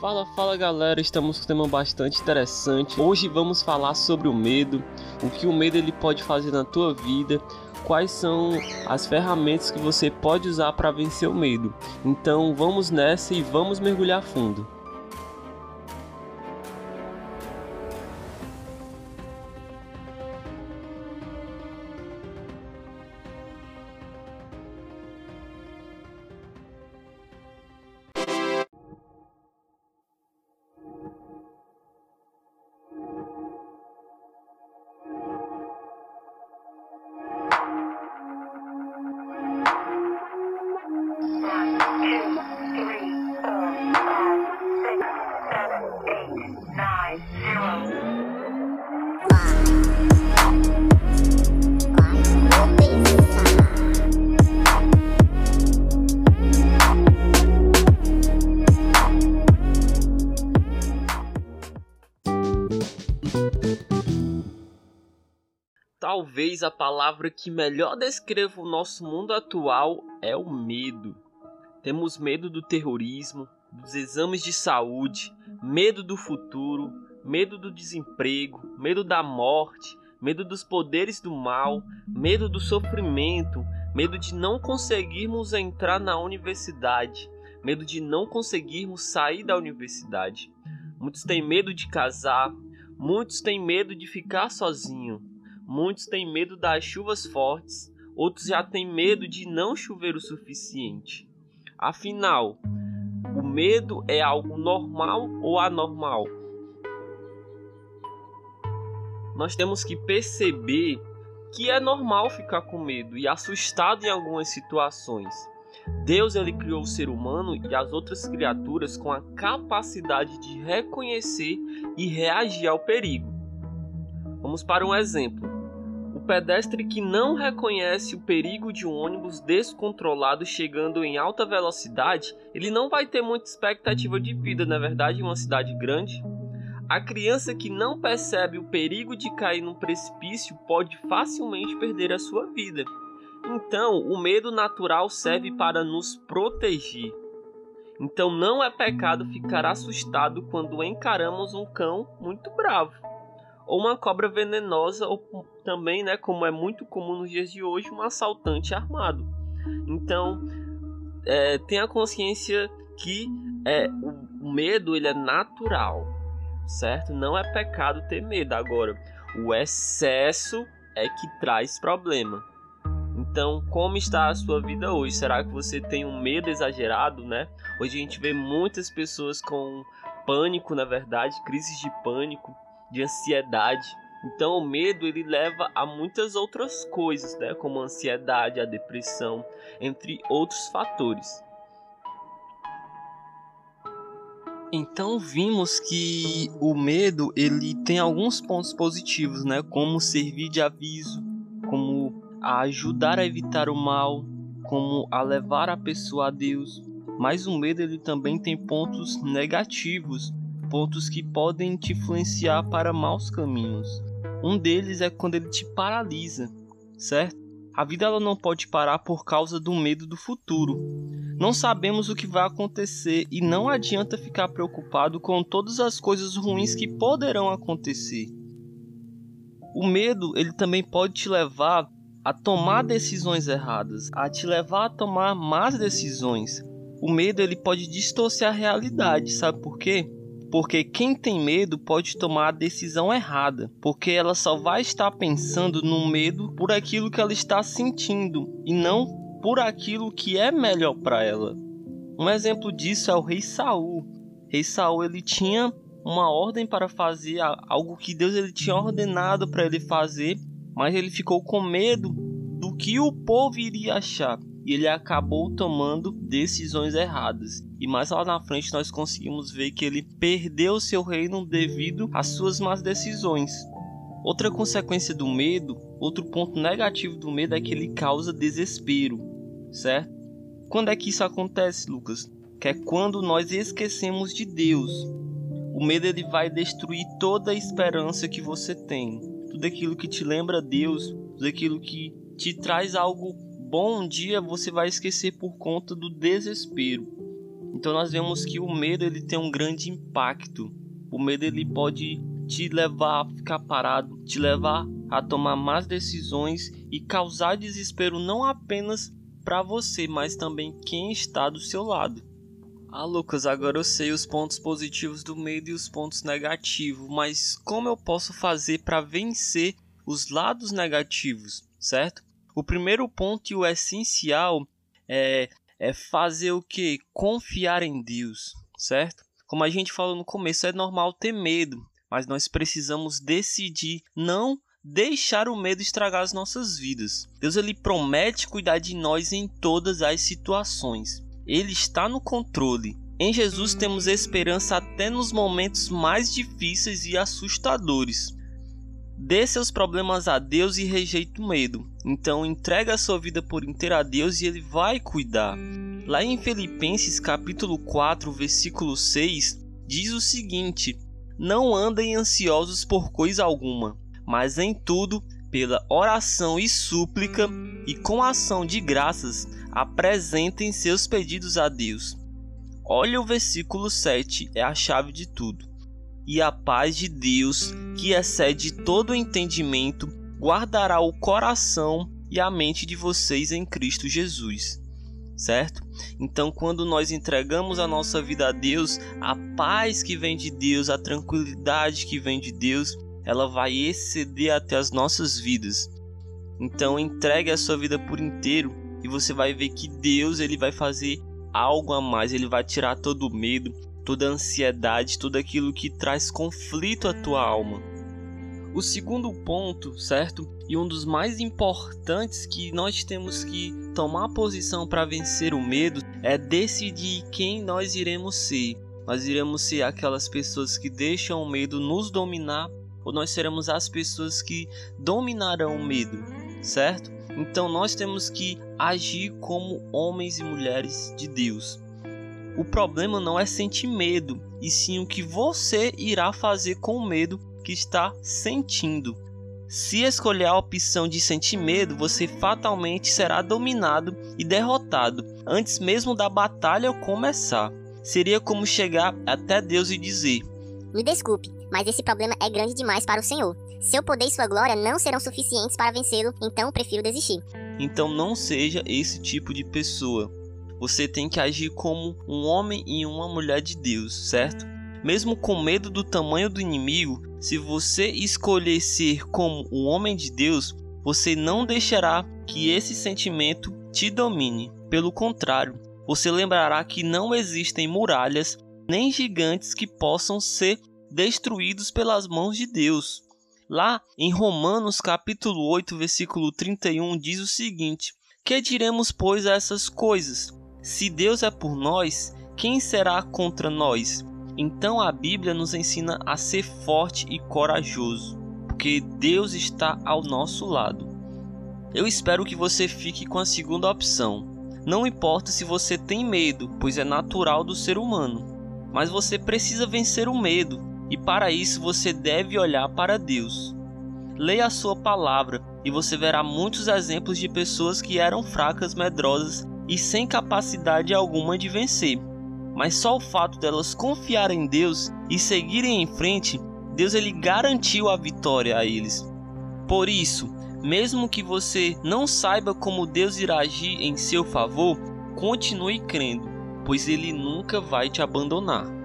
Fala, fala galera, estamos com um tema bastante interessante. Hoje vamos falar sobre o medo, o que o medo ele pode fazer na tua vida, quais são as ferramentas que você pode usar para vencer o medo. Então vamos nessa e vamos mergulhar fundo. Talvez a palavra que melhor descreva o nosso mundo atual é o medo. Temos medo do terrorismo, dos exames de saúde, medo do futuro, medo do desemprego, medo da morte, medo dos poderes do mal, medo do sofrimento, medo de não conseguirmos entrar na universidade, medo de não conseguirmos sair da universidade. Muitos têm medo de casar, muitos têm medo de ficar sozinho, muitos têm medo das chuvas fortes, outros já têm medo de não chover o suficiente. Afinal, o medo é algo normal ou anormal? Nós temos que perceber que é normal ficar com medo e assustado em algumas situações. Deus ele criou o ser humano e as outras criaturas com a capacidade de reconhecer e reagir ao perigo. Vamos para um exemplo pedestre que não reconhece o perigo de um ônibus descontrolado chegando em alta velocidade, ele não vai ter muita expectativa de vida, na é verdade, em uma cidade grande. A criança que não percebe o perigo de cair num precipício pode facilmente perder a sua vida. Então, o medo natural serve para nos proteger. Então, não é pecado ficar assustado quando encaramos um cão muito bravo ou uma cobra venenosa, ou também, né, como é muito comum nos dias de hoje, um assaltante armado. Então, é, tenha consciência que é, o medo ele é natural, certo? Não é pecado ter medo. Agora, o excesso é que traz problema. Então, como está a sua vida hoje? Será que você tem um medo exagerado, né? Hoje a gente vê muitas pessoas com pânico, na verdade, crises de pânico, de ansiedade. Então o medo ele leva a muitas outras coisas, né, como a ansiedade, a depressão, entre outros fatores. Então vimos que o medo ele tem alguns pontos positivos, né, como servir de aviso, como a ajudar a evitar o mal, como a levar a pessoa a Deus. Mas o medo ele também tem pontos negativos, pontos que podem te influenciar para maus caminhos. Um deles é quando ele te paralisa, certo? A vida ela não pode parar por causa do medo do futuro. Não sabemos o que vai acontecer e não adianta ficar preocupado com todas as coisas ruins que poderão acontecer. O medo, ele também pode te levar a tomar decisões erradas, a te levar a tomar más decisões. O medo ele pode distorcer a realidade, sabe por quê? Porque quem tem medo pode tomar a decisão errada, porque ela só vai estar pensando no medo por aquilo que ela está sentindo e não por aquilo que é melhor para ela. Um exemplo disso é o rei Saul. O rei Saul ele tinha uma ordem para fazer algo que Deus ele tinha ordenado para ele fazer, mas ele ficou com medo do que o povo iria achar e ele acabou tomando decisões erradas. E mais lá na frente nós conseguimos ver que ele perdeu seu reino devido às suas más decisões. Outra consequência do medo, outro ponto negativo do medo é que ele causa desespero, certo? Quando é que isso acontece, Lucas? Que é quando nós esquecemos de Deus. O medo ele vai destruir toda a esperança que você tem, tudo aquilo que te lembra Deus, tudo aquilo que te traz algo bom dia você vai esquecer por conta do desespero. Então nós vemos que o medo ele tem um grande impacto. O medo ele pode te levar a ficar parado, te levar a tomar más decisões e causar desespero não apenas para você, mas também quem está do seu lado. Ah, Lucas, agora eu sei os pontos positivos do medo e os pontos negativos, mas como eu posso fazer para vencer os lados negativos, certo? O primeiro ponto e o essencial é, é fazer o que? Confiar em Deus, certo? Como a gente falou no começo, é normal ter medo, mas nós precisamos decidir não deixar o medo estragar as nossas vidas. Deus ele promete cuidar de nós em todas as situações. Ele está no controle. Em Jesus temos esperança até nos momentos mais difíceis e assustadores. Dê seus problemas a Deus e rejeite o medo. Então entrega a sua vida por inteiro a Deus e ele vai cuidar. Lá em Filipenses capítulo 4, versículo 6, diz o seguinte: Não andem ansiosos por coisa alguma, mas em tudo, pela oração e súplica e com ação de graças, apresentem seus pedidos a Deus. Olha o versículo 7, é a chave de tudo e a paz de Deus, que excede todo entendimento, guardará o coração e a mente de vocês em Cristo Jesus. Certo? Então, quando nós entregamos a nossa vida a Deus, a paz que vem de Deus, a tranquilidade que vem de Deus, ela vai exceder até as nossas vidas. Então, entregue a sua vida por inteiro e você vai ver que Deus ele vai fazer algo a mais, ele vai tirar todo o medo, toda a ansiedade, tudo aquilo que traz conflito à tua alma. O segundo ponto, certo? E um dos mais importantes que nós temos que tomar posição para vencer o medo é decidir quem nós iremos ser. Nós iremos ser aquelas pessoas que deixam o medo nos dominar ou nós seremos as pessoas que dominarão o medo, certo? Então nós temos que agir como homens e mulheres de Deus. O problema não é sentir medo, e sim o que você irá fazer com o medo que está sentindo. Se escolher a opção de sentir medo, você fatalmente será dominado e derrotado antes mesmo da batalha começar. Seria como chegar até Deus e dizer: Me desculpe, mas esse problema é grande demais para o Senhor. Seu poder e sua glória não serão suficientes para vencê-lo, então prefiro desistir. Então não seja esse tipo de pessoa. Você tem que agir como um homem e uma mulher de Deus, certo? Mesmo com medo do tamanho do inimigo, se você escolher ser como um homem de Deus, você não deixará que esse sentimento te domine. Pelo contrário, você lembrará que não existem muralhas nem gigantes que possam ser destruídos pelas mãos de Deus. Lá em Romanos capítulo 8, versículo 31 diz o seguinte: Que diremos pois a essas coisas? Se Deus é por nós, quem será contra nós? Então a Bíblia nos ensina a ser forte e corajoso, porque Deus está ao nosso lado. Eu espero que você fique com a segunda opção. Não importa se você tem medo, pois é natural do ser humano, mas você precisa vencer o medo, e para isso você deve olhar para Deus. Leia a sua palavra e você verá muitos exemplos de pessoas que eram fracas, medrosas e sem capacidade alguma de vencer. Mas só o fato delas confiarem em Deus e seguirem em frente, Deus ele garantiu a vitória a eles. Por isso, mesmo que você não saiba como Deus irá agir em seu favor, continue crendo, pois ele nunca vai te abandonar.